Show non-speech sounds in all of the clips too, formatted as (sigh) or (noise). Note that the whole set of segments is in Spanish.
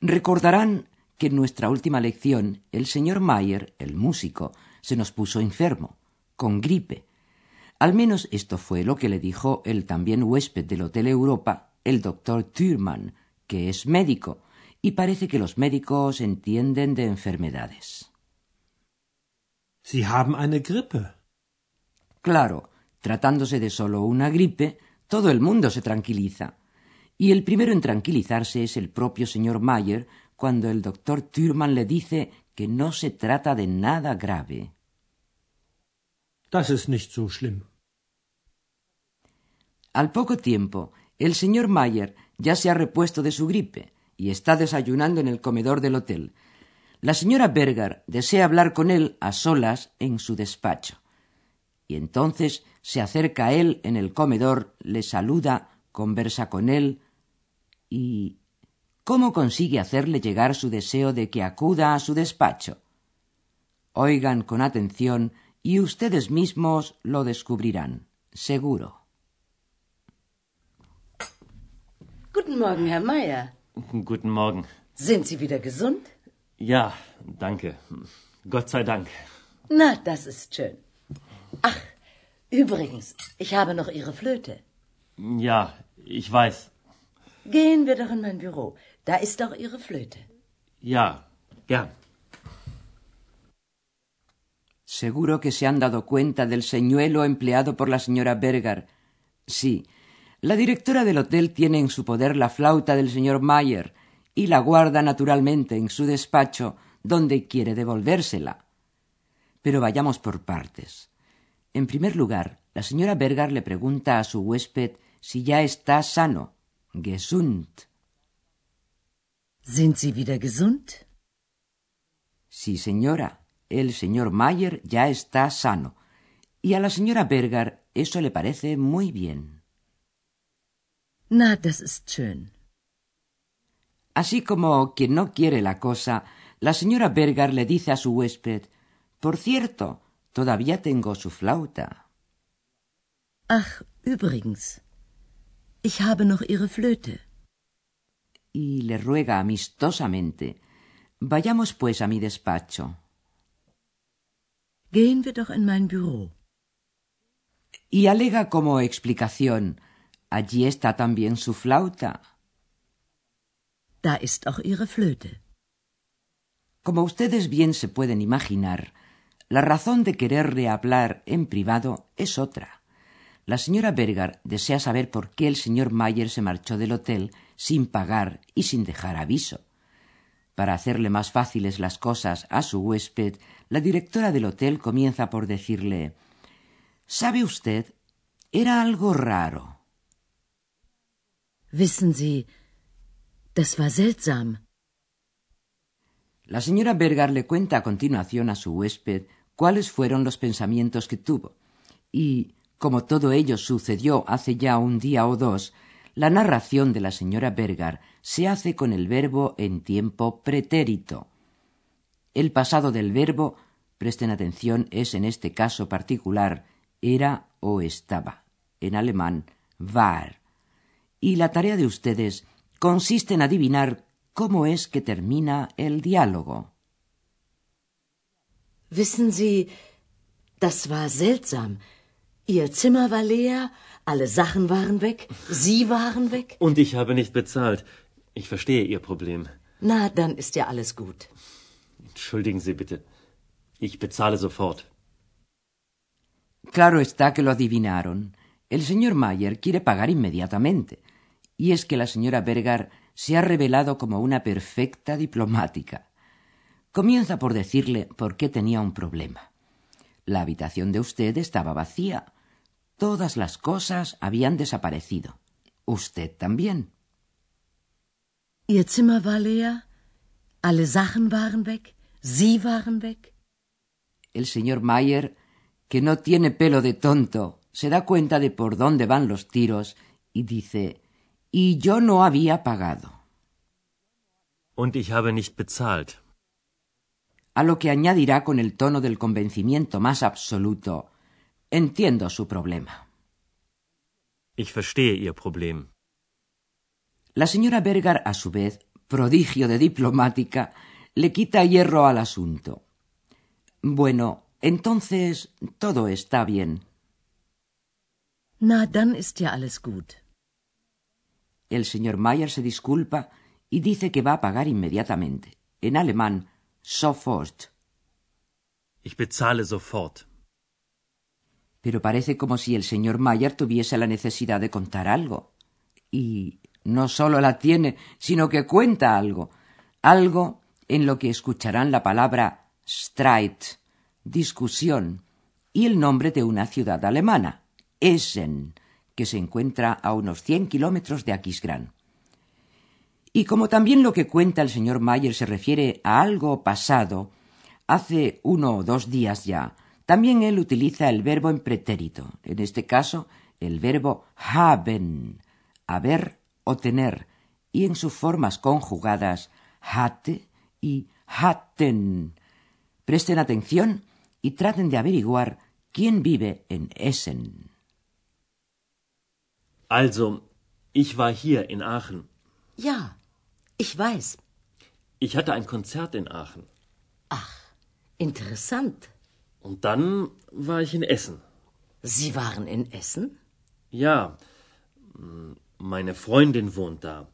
Recordarán que en nuestra última lección el señor Mayer, el músico, se nos puso enfermo, con gripe. Al menos esto fue lo que le dijo el también huésped del Hotel Europa, el doctor Thürmann, que es médico, y parece que los médicos entienden de enfermedades. Sie haben eine Grippe. Claro, tratándose de solo una gripe, todo el mundo se tranquiliza. Y el primero en tranquilizarse es el propio señor Mayer cuando el doctor Thürmann le dice que no se trata de nada grave. Das ist nicht so schlimm. Al poco tiempo, el señor Mayer ya se ha repuesto de su gripe y está desayunando en el comedor del hotel. La señora Berger desea hablar con él a solas en su despacho. Y entonces se acerca a él en el comedor, le saluda, conversa con él y ¿cómo consigue hacerle llegar su deseo de que acuda a su despacho? Oigan con atención y ustedes mismos lo descubrirán, seguro. Guten Morgen, Herr Meier. Guten Morgen. Sind Sie wieder gesund? Ja, danke. Gott sei Dank. Na, das ist schön. Ach, übrigens, ich habe noch Ihre Flöte. Ja, ich weiß. Gehen wir doch in mein Büro. Da ist auch Ihre Flöte. Ja, gern. Seguro que se han dado cuenta del señuelo empleado por la señora Berger. Sí, la directora del hotel tiene en su poder la flauta del señor Mayer y la guarda naturalmente en su despacho, donde quiere devolvérsela. Pero vayamos por partes. En primer lugar, la señora Berger le pregunta a su huésped si ya está sano, gesund. Sind Sie wieder gesund? Sí, señora, el señor Mayer ya está sano. Y a la señora Berger eso le parece muy bien. Na, das ist schön. Así como quien no quiere la cosa, la señora Berger le dice a su huésped Por cierto, todavía tengo su flauta. Ach, übrigens, ich habe noch Ihre Flöte. Y le ruega amistosamente Vayamos pues a mi despacho. Gehen wir doch in mein Büro. Y alega como explicación Allí está también su flauta. Da ist auch Ihre Flöte. Como ustedes bien se pueden imaginar, la razón de quererle hablar en privado es otra. La señora Berger desea saber por qué el señor Mayer se marchó del hotel sin pagar y sin dejar aviso. Para hacerle más fáciles las cosas a su huésped, la directora del hotel comienza por decirle ¿Sabe usted? Era algo raro. Wissen Sie, das war seltsam. La señora Berger le cuenta a continuación a su huésped cuáles fueron los pensamientos que tuvo. Y, como todo ello sucedió hace ya un día o dos, la narración de la señora Berger se hace con el verbo en tiempo pretérito. El pasado del verbo, presten atención, es en este caso particular era o estaba, en alemán war. Y la tarea de ustedes consiste en adivinar cómo es que termina el diálogo. Wissen Sie, das war seltsam. Ihr Zimmer war leer, alle Sachen waren weg, Sie waren weg. Und ich habe nicht bezahlt. Ich verstehe Ihr Problem. Na, dann ist ja alles gut. Entschuldigen Sie bitte. Ich bezahle sofort. Claro está que lo adivinaron. El señor Mayer quiere pagar inmediatamente. Y es que la señora Berger se ha revelado como una perfecta diplomática. Comienza por decirle por qué tenía un problema. La habitación de usted estaba vacía. Todas las cosas habían desaparecido. Usted también. Ihr Zimmer war leer, Alle Sachen waren weg, Sie waren weg. El señor Mayer, que no tiene pelo de tonto, se da cuenta de por dónde van los tiros y dice, y yo no había pagado. Und ich habe nicht bezahlt. A lo que añadirá con el tono del convencimiento más absoluto, entiendo su problema. Ich verstehe Ihr Problem. La señora Berger, a su vez, prodigio de diplomática, le quita hierro al asunto. Bueno, entonces todo está bien. Na, dann ist ja alles gut. El señor Mayer se disculpa y dice que va a pagar inmediatamente. En alemán, sofort. Ich bezahle sofort. Pero parece como si el señor Mayer tuviese la necesidad de contar algo. Y no solo la tiene, sino que cuenta algo. Algo en lo que escucharán la palabra Streit, discusión, y el nombre de una ciudad alemana, Essen, que se encuentra a unos cien kilómetros de Aquisgrán. Y como también lo que cuenta el señor Mayer se refiere a algo pasado, hace uno o dos días ya, también él utiliza el verbo en pretérito, en este caso el verbo haben, haber o tener, y en sus formas conjugadas hatte y hatten. Presten atención y traten de averiguar quién vive en Essen. Also, ich war hier in Aachen. Ja, ich weiß. Ich hatte ein Konzert in Aachen. Ach, interessant. Und dann war ich in Essen. Sie waren in Essen? Ja, meine Freundin wohnt da.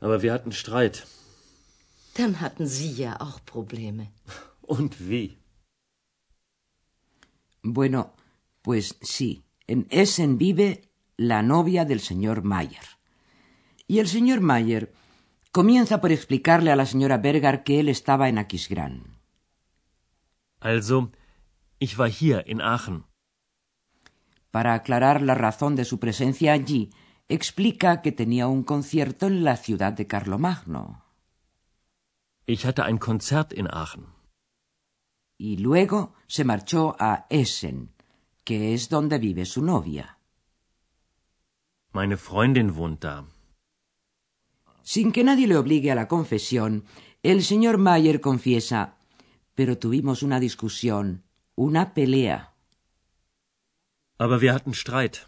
Aber wir hatten Streit. Dann hatten Sie ja auch Probleme. (laughs) Und wie? Bueno, pues sí, en Essen vive la novia del señor Mayer. Y el señor Mayer comienza por explicarle a la señora Berger que él estaba en Aquisgrán. Also, ich war hier in Aachen. Para aclarar la razón de su presencia allí, explica que tenía un concierto en la ciudad de Carlomagno. Ich hatte ein Konzert in Aachen. Y luego se marchó a Essen, que es donde vive su novia. Meine Freundin wohnt da. Sin que nadie le obligue a la confesión, el señor Mayer confiesa, pero tuvimos una discusión, una pelea. Aber wir hatten Streit.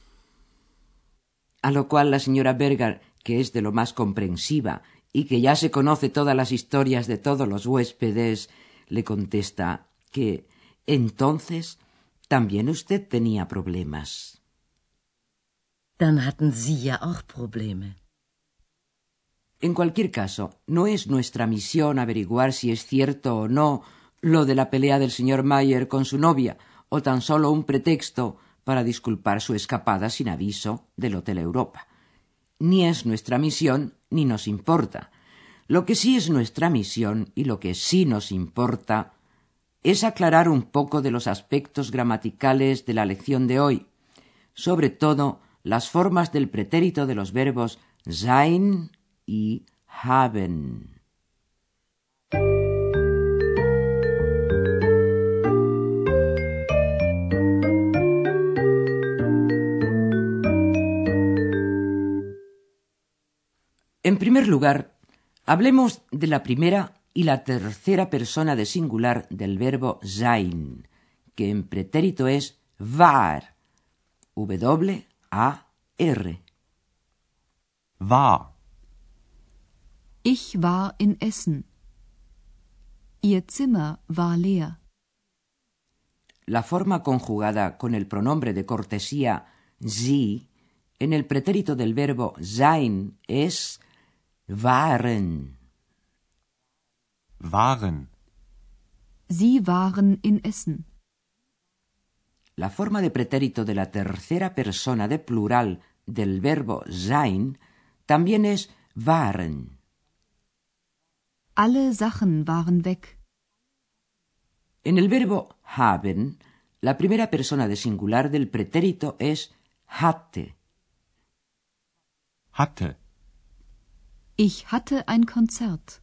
A lo cual la señora Berger, que es de lo más comprensiva y que ya se conoce todas las historias de todos los huéspedes, le contesta que entonces también usted tenía problemas. Dann hatten Sie ja auch Probleme. En cualquier caso, no es nuestra misión averiguar si es cierto o no lo de la pelea del señor Mayer con su novia, o tan solo un pretexto para disculpar su escapada sin aviso del Hotel Europa. Ni es nuestra misión ni nos importa. Lo que sí es nuestra misión y lo que sí nos importa es aclarar un poco de los aspectos gramaticales de la lección de hoy, sobre todo las formas del pretérito de los verbos sein y haben. En primer lugar, hablemos de la primera y la tercera persona de singular del verbo sein, que en pretérito es war, W-A-R. War. Ich war in Essen. Ihr Zimmer war leer. La forma conjugada con el pronombre de cortesía sie en el pretérito del verbo sein es waren. Waren. Sie waren in Essen. La forma de pretérito de la tercera persona de plural del verbo sein también es waren. Alle Sachen waren weg. En el verbo haben, la primera persona de singular del pretérito es hatte. Hatte. Ich hatte ein Konzert.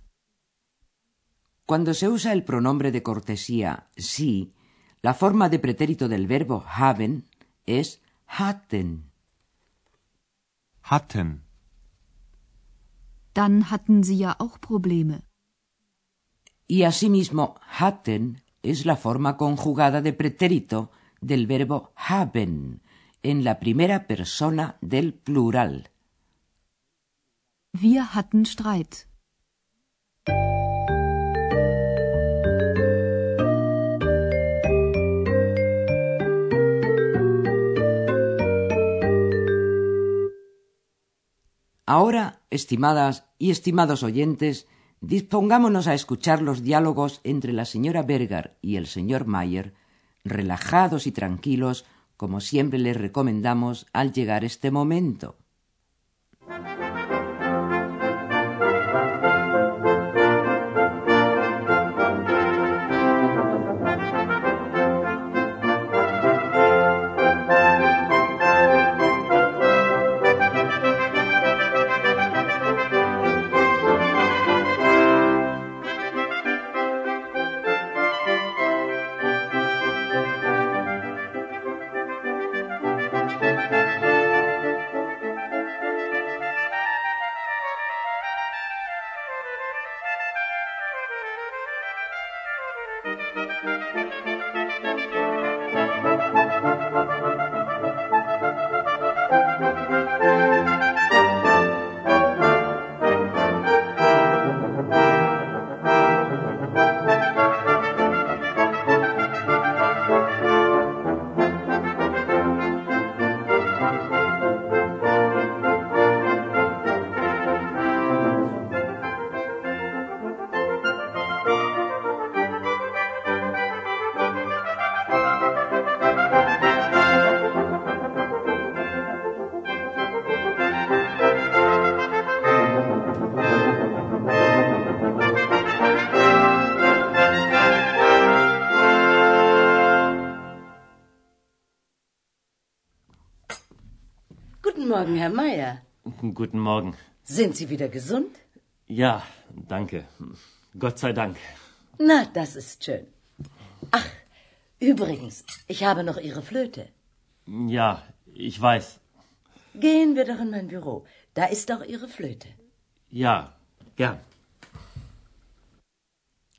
Cuando se usa el pronombre de cortesía sí, la forma de pretérito del verbo haben es hatten. Hatten. Dann hatten Sie ja auch Probleme. Y asimismo, hatten es la forma conjugada de pretérito del verbo haben en la primera persona del plural. Wir hatten Streit. Ahora, estimadas y estimados oyentes, dispongámonos a escuchar los diálogos entre la señora Berger y el señor Mayer, relajados y tranquilos, como siempre les recomendamos al llegar este momento. Morgen, Herr Meier. Guten Morgen. Sind Sie wieder gesund? Ja, danke. Gott sei Dank. Na, das ist schön. Ach, übrigens, ich habe noch Ihre Flöte. Ja, ich weiß. Gehen wir doch in mein Büro. Da ist doch Ihre Flöte. Ja, gern.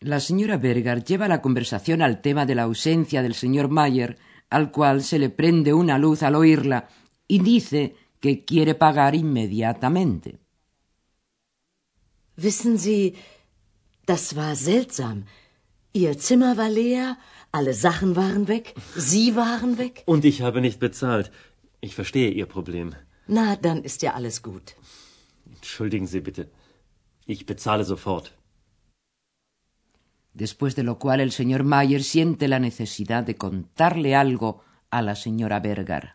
La señora Berger lleva la conversación al tema de la ausencia del señor Mayer, al cual se le prende una luz al oírla, y dice que quiere pagar inmediatamente. Wissen Sie, das war seltsam. Ihr Zimmer war leer, alle Sachen waren weg, Sie waren weg. Und ich habe nicht bezahlt. Ich verstehe Ihr Problem. Na, dann ist ja alles gut. Entschuldigen Sie bitte. Ich bezahle sofort. Después de lo cual el señor Mayer siente la necesidad de contarle algo a la señora Berger.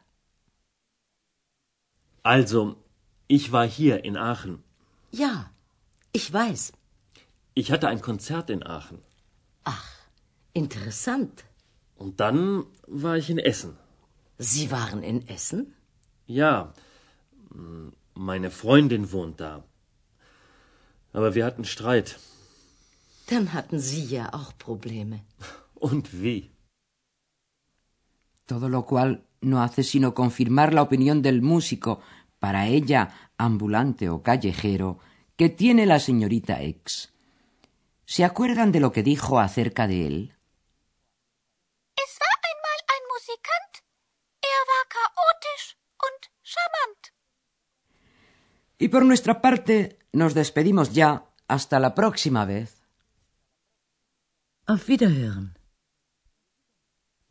Also, ich war hier in Aachen. Ja, ich weiß. Ich hatte ein Konzert in Aachen. Ach, interessant. Und dann war ich in Essen. Sie waren in Essen? Ja, meine Freundin wohnt da. Aber wir hatten Streit. Dann hatten Sie ja auch Probleme. Und wie? Todo lo cual no hace sino confirmar la opinión del músico, para ella ambulante o callejero, que tiene la señorita X. ¿Se acuerdan de lo que dijo acerca de él? Es war einmal ein Musikant. Er war chaotisch und charmant. Y por nuestra parte nos despedimos ya hasta la próxima vez. Auf Wiederhören.